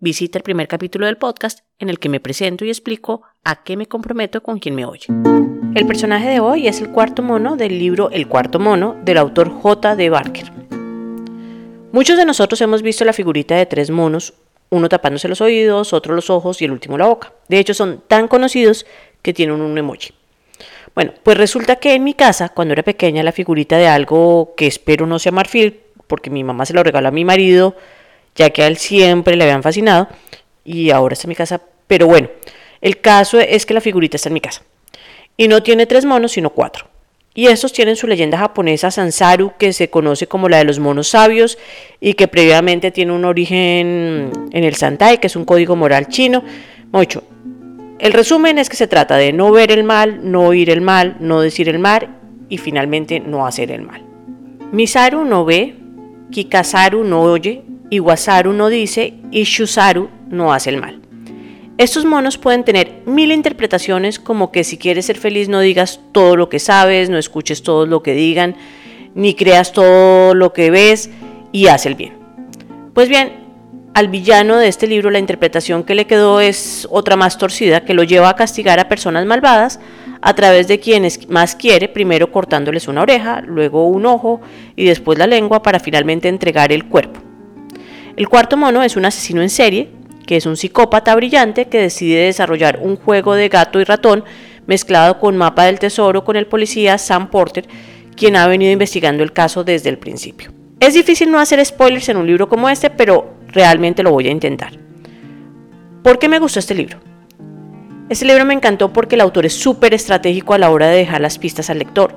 visita el primer capítulo del podcast en el que me presento y explico a qué me comprometo con quien me oye. El personaje de hoy es el cuarto mono del libro El cuarto mono del autor J. D. Barker. Muchos de nosotros hemos visto la figurita de tres monos, uno tapándose los oídos, otro los ojos y el último la boca. De hecho, son tan conocidos que tienen un emoji. Bueno, pues resulta que en mi casa, cuando era pequeña, la figurita de algo que espero no sea marfil, porque mi mamá se lo regaló a mi marido, ya que a él siempre le habían fascinado y ahora está en mi casa. Pero bueno, el caso es que la figurita está en mi casa. Y no tiene tres monos, sino cuatro. Y estos tienen su leyenda japonesa Sansaru, que se conoce como la de los monos sabios y que previamente tiene un origen en el Santai, que es un código moral chino. Mucho. El resumen es que se trata de no ver el mal, no oír el mal, no decir el mal y finalmente no hacer el mal. Misaru no ve, Kikasaru no oye, Iwasaru no dice y Shusaru no hace el mal. Estos monos pueden tener mil interpretaciones como que si quieres ser feliz no digas todo lo que sabes, no escuches todo lo que digan, ni creas todo lo que ves y haz el bien. Pues bien, al villano de este libro la interpretación que le quedó es otra más torcida que lo lleva a castigar a personas malvadas a través de quienes más quiere, primero cortándoles una oreja, luego un ojo y después la lengua para finalmente entregar el cuerpo. El cuarto mono es un asesino en serie, que es un psicópata brillante que decide desarrollar un juego de gato y ratón mezclado con mapa del tesoro con el policía Sam Porter, quien ha venido investigando el caso desde el principio. Es difícil no hacer spoilers en un libro como este, pero realmente lo voy a intentar. ¿Por qué me gustó este libro? Este libro me encantó porque el autor es súper estratégico a la hora de dejar las pistas al lector.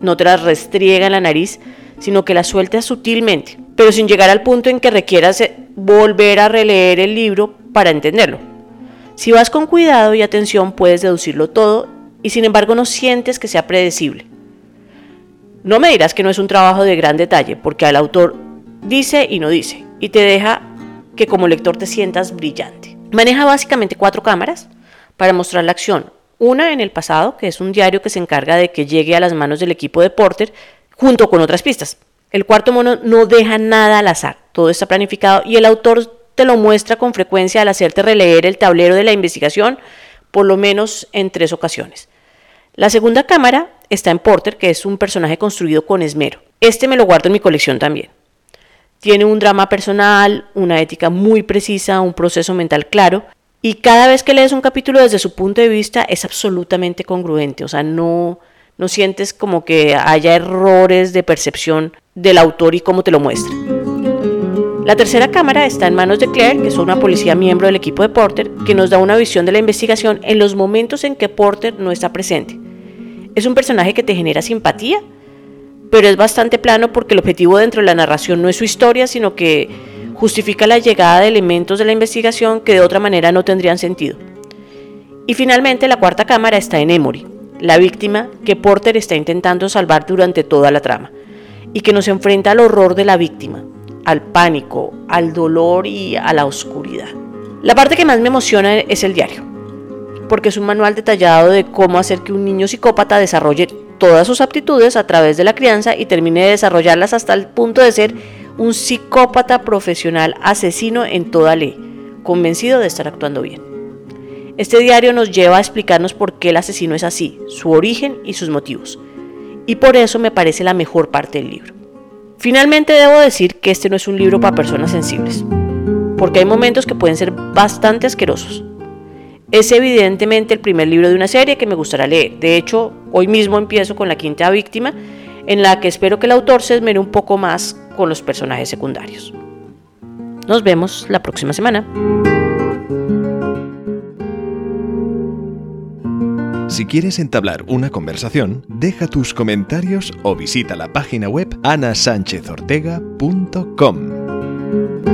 No te las restriega en la nariz, sino que las suelta sutilmente pero sin llegar al punto en que requieras eh, volver a releer el libro para entenderlo. Si vas con cuidado y atención puedes deducirlo todo y sin embargo no sientes que sea predecible. No me dirás que no es un trabajo de gran detalle, porque al autor dice y no dice, y te deja que como lector te sientas brillante. Maneja básicamente cuatro cámaras para mostrar la acción. Una en el pasado, que es un diario que se encarga de que llegue a las manos del equipo de Porter, junto con otras pistas. El cuarto mono no deja nada al azar, todo está planificado y el autor te lo muestra con frecuencia al hacerte releer el tablero de la investigación, por lo menos en tres ocasiones. La segunda cámara está en Porter, que es un personaje construido con esmero. Este me lo guardo en mi colección también. Tiene un drama personal, una ética muy precisa, un proceso mental claro, y cada vez que lees un capítulo desde su punto de vista es absolutamente congruente, o sea, no, no sientes como que haya errores de percepción del autor y cómo te lo muestra. La tercera cámara está en manos de Claire, que es una policía miembro del equipo de Porter, que nos da una visión de la investigación en los momentos en que Porter no está presente. Es un personaje que te genera simpatía, pero es bastante plano porque el objetivo dentro de la narración no es su historia, sino que justifica la llegada de elementos de la investigación que de otra manera no tendrían sentido. Y finalmente la cuarta cámara está en Emory, la víctima que Porter está intentando salvar durante toda la trama y que nos enfrenta al horror de la víctima, al pánico, al dolor y a la oscuridad. La parte que más me emociona es el diario, porque es un manual detallado de cómo hacer que un niño psicópata desarrolle todas sus aptitudes a través de la crianza y termine de desarrollarlas hasta el punto de ser un psicópata profesional asesino en toda ley, convencido de estar actuando bien. Este diario nos lleva a explicarnos por qué el asesino es así, su origen y sus motivos y por eso me parece la mejor parte del libro. Finalmente debo decir que este no es un libro para personas sensibles, porque hay momentos que pueden ser bastante asquerosos. Es evidentemente el primer libro de una serie que me gustará leer. De hecho, hoy mismo empiezo con la quinta víctima, en la que espero que el autor se esmere un poco más con los personajes secundarios. Nos vemos la próxima semana. Si quieres entablar una conversación, deja tus comentarios o visita la página web anasanchezortega.com.